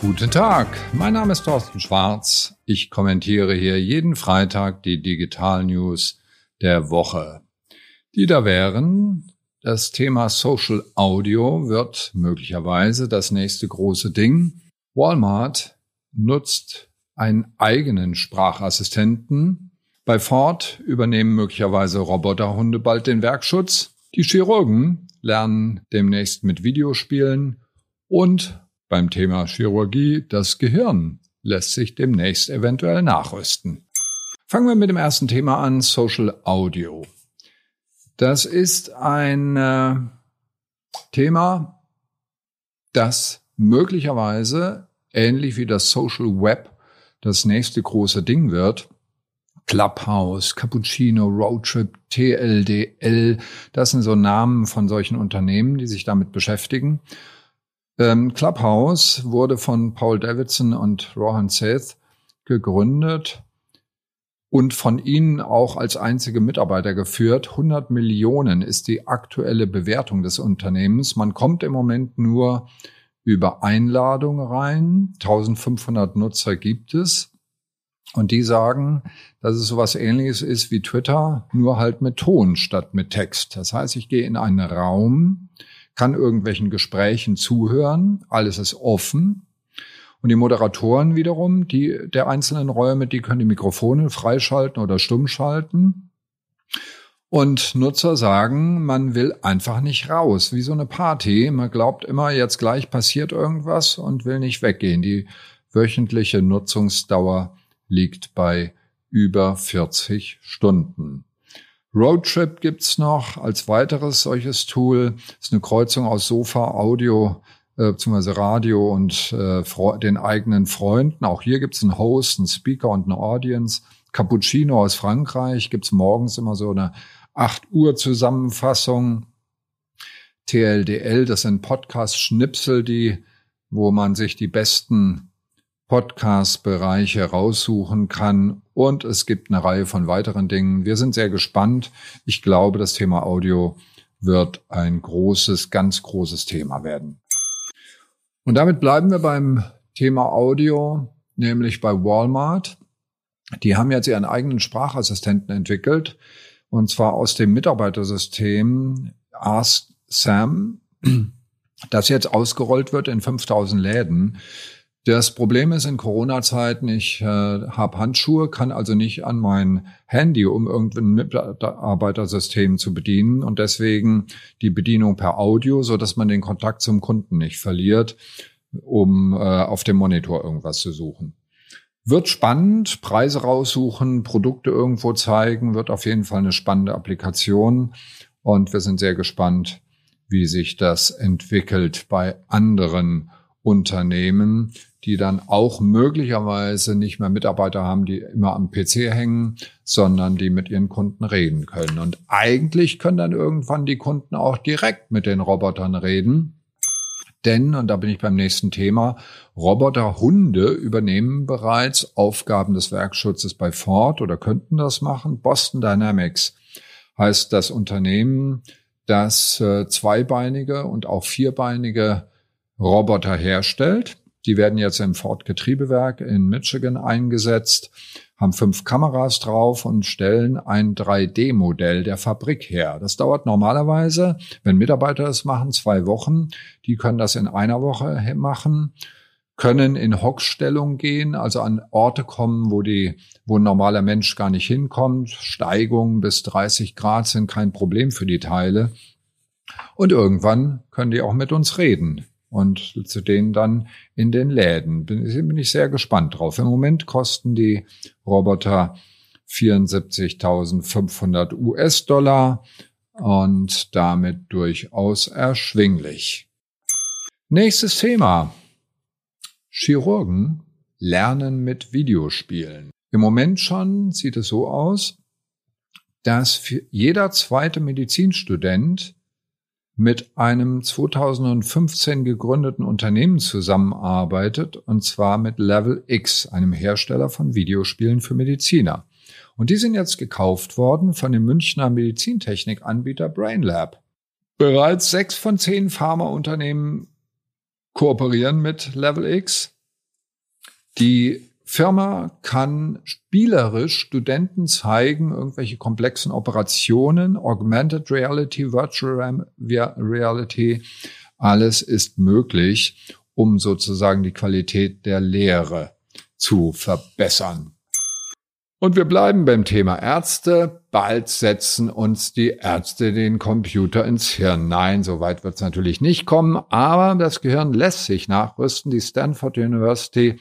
Guten Tag, mein Name ist Thorsten Schwarz. Ich kommentiere hier jeden Freitag die Digital News der Woche. Die da wären, das Thema Social Audio wird möglicherweise das nächste große Ding. Walmart nutzt einen eigenen Sprachassistenten. Bei Ford übernehmen möglicherweise Roboterhunde bald den Werkschutz. Die Chirurgen lernen demnächst mit Videospielen und beim Thema Chirurgie, das Gehirn lässt sich demnächst eventuell nachrüsten. Fangen wir mit dem ersten Thema an, Social Audio. Das ist ein äh, Thema, das möglicherweise ähnlich wie das Social Web das nächste große Ding wird. Clubhouse, Cappuccino, Roadtrip, TLDL, das sind so Namen von solchen Unternehmen, die sich damit beschäftigen. Ähm, Clubhouse wurde von Paul Davidson und Rohan Seth gegründet und von ihnen auch als einzige Mitarbeiter geführt. 100 Millionen ist die aktuelle Bewertung des Unternehmens. Man kommt im Moment nur über Einladung rein. 1500 Nutzer gibt es. Und die sagen, dass es sowas ähnliches ist wie Twitter, nur halt mit Ton statt mit Text. Das heißt, ich gehe in einen Raum, kann irgendwelchen Gesprächen zuhören, alles ist offen. Und die Moderatoren wiederum, die der einzelnen Räume, die können die Mikrofone freischalten oder stumm schalten. Und Nutzer sagen, man will einfach nicht raus, wie so eine Party. Man glaubt immer, jetzt gleich passiert irgendwas und will nicht weggehen. Die wöchentliche Nutzungsdauer liegt bei über 40 Stunden. Roadtrip gibt's noch als weiteres solches Tool. Das ist eine Kreuzung aus Sofa, Audio äh, bzw. Radio und äh, den eigenen Freunden. Auch hier gibt's einen Host, einen Speaker und eine Audience. Cappuccino aus Frankreich gibt's morgens immer so eine 8 Uhr Zusammenfassung. TLDL, das sind Podcast-Schnipsel, die, wo man sich die besten Podcast-Bereiche raussuchen kann. Und es gibt eine Reihe von weiteren Dingen. Wir sind sehr gespannt. Ich glaube, das Thema Audio wird ein großes, ganz großes Thema werden. Und damit bleiben wir beim Thema Audio, nämlich bei Walmart. Die haben jetzt ihren eigenen Sprachassistenten entwickelt, und zwar aus dem Mitarbeitersystem Ask Sam, das jetzt ausgerollt wird in 5000 Läden. Das Problem ist in Corona-Zeiten, ich äh, habe Handschuhe, kann also nicht an mein Handy, um irgendein Mitarbeitersystem zu bedienen und deswegen die Bedienung per Audio, so dass man den Kontakt zum Kunden nicht verliert, um äh, auf dem Monitor irgendwas zu suchen. Wird spannend, Preise raussuchen, Produkte irgendwo zeigen, wird auf jeden Fall eine spannende Applikation und wir sind sehr gespannt, wie sich das entwickelt bei anderen Unternehmen, die dann auch möglicherweise nicht mehr Mitarbeiter haben, die immer am PC hängen, sondern die mit ihren Kunden reden können. Und eigentlich können dann irgendwann die Kunden auch direkt mit den Robotern reden. Denn, und da bin ich beim nächsten Thema, Roboterhunde übernehmen bereits Aufgaben des Werkschutzes bei Ford oder könnten das machen. Boston Dynamics heißt das Unternehmen, das äh, zweibeinige und auch vierbeinige Roboter herstellt. Die werden jetzt im Ford Getriebewerk in Michigan eingesetzt, haben fünf Kameras drauf und stellen ein 3D-Modell der Fabrik her. Das dauert normalerweise, wenn Mitarbeiter es machen, zwei Wochen. Die können das in einer Woche machen, können in Hockstellung gehen, also an Orte kommen, wo die, wo ein normaler Mensch gar nicht hinkommt. Steigungen bis 30 Grad sind kein Problem für die Teile. Und irgendwann können die auch mit uns reden und zu denen dann in den Läden. Bin, bin ich sehr gespannt drauf. Im Moment kosten die Roboter 74.500 US-Dollar und damit durchaus erschwinglich. Nächstes Thema. Chirurgen lernen mit Videospielen. Im Moment schon sieht es so aus, dass jeder zweite Medizinstudent mit einem 2015 gegründeten Unternehmen zusammenarbeitet, und zwar mit Level X, einem Hersteller von Videospielen für Mediziner. Und die sind jetzt gekauft worden von dem Münchner Medizintechnikanbieter BrainLab. Bereits sechs von zehn Pharmaunternehmen kooperieren mit Level X. Die Firma kann spielerisch Studenten zeigen, irgendwelche komplexen Operationen, Augmented Reality, Virtual Reality, alles ist möglich, um sozusagen die Qualität der Lehre zu verbessern. Und wir bleiben beim Thema Ärzte. Bald setzen uns die Ärzte den Computer ins Hirn. Nein, so weit wird es natürlich nicht kommen, aber das Gehirn lässt sich nachrüsten. Die Stanford University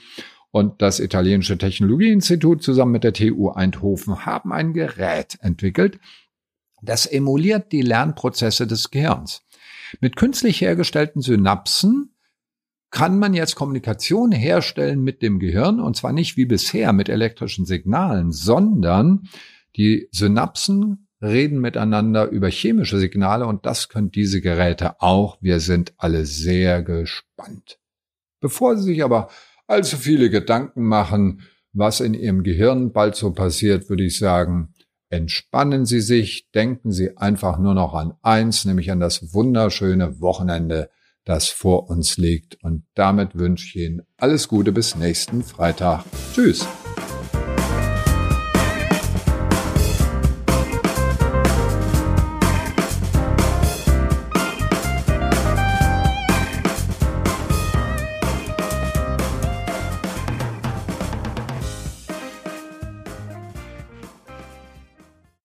und das italienische Technologieinstitut zusammen mit der TU Eindhoven haben ein Gerät entwickelt, das emuliert die Lernprozesse des Gehirns. Mit künstlich hergestellten Synapsen kann man jetzt Kommunikation herstellen mit dem Gehirn und zwar nicht wie bisher mit elektrischen Signalen, sondern die Synapsen reden miteinander über chemische Signale und das können diese Geräte auch. Wir sind alle sehr gespannt. Bevor Sie sich aber allzu viele Gedanken machen, was in Ihrem Gehirn bald so passiert, würde ich sagen, entspannen Sie sich, denken Sie einfach nur noch an eins, nämlich an das wunderschöne Wochenende, das vor uns liegt. Und damit wünsche ich Ihnen alles Gute bis nächsten Freitag. Tschüss.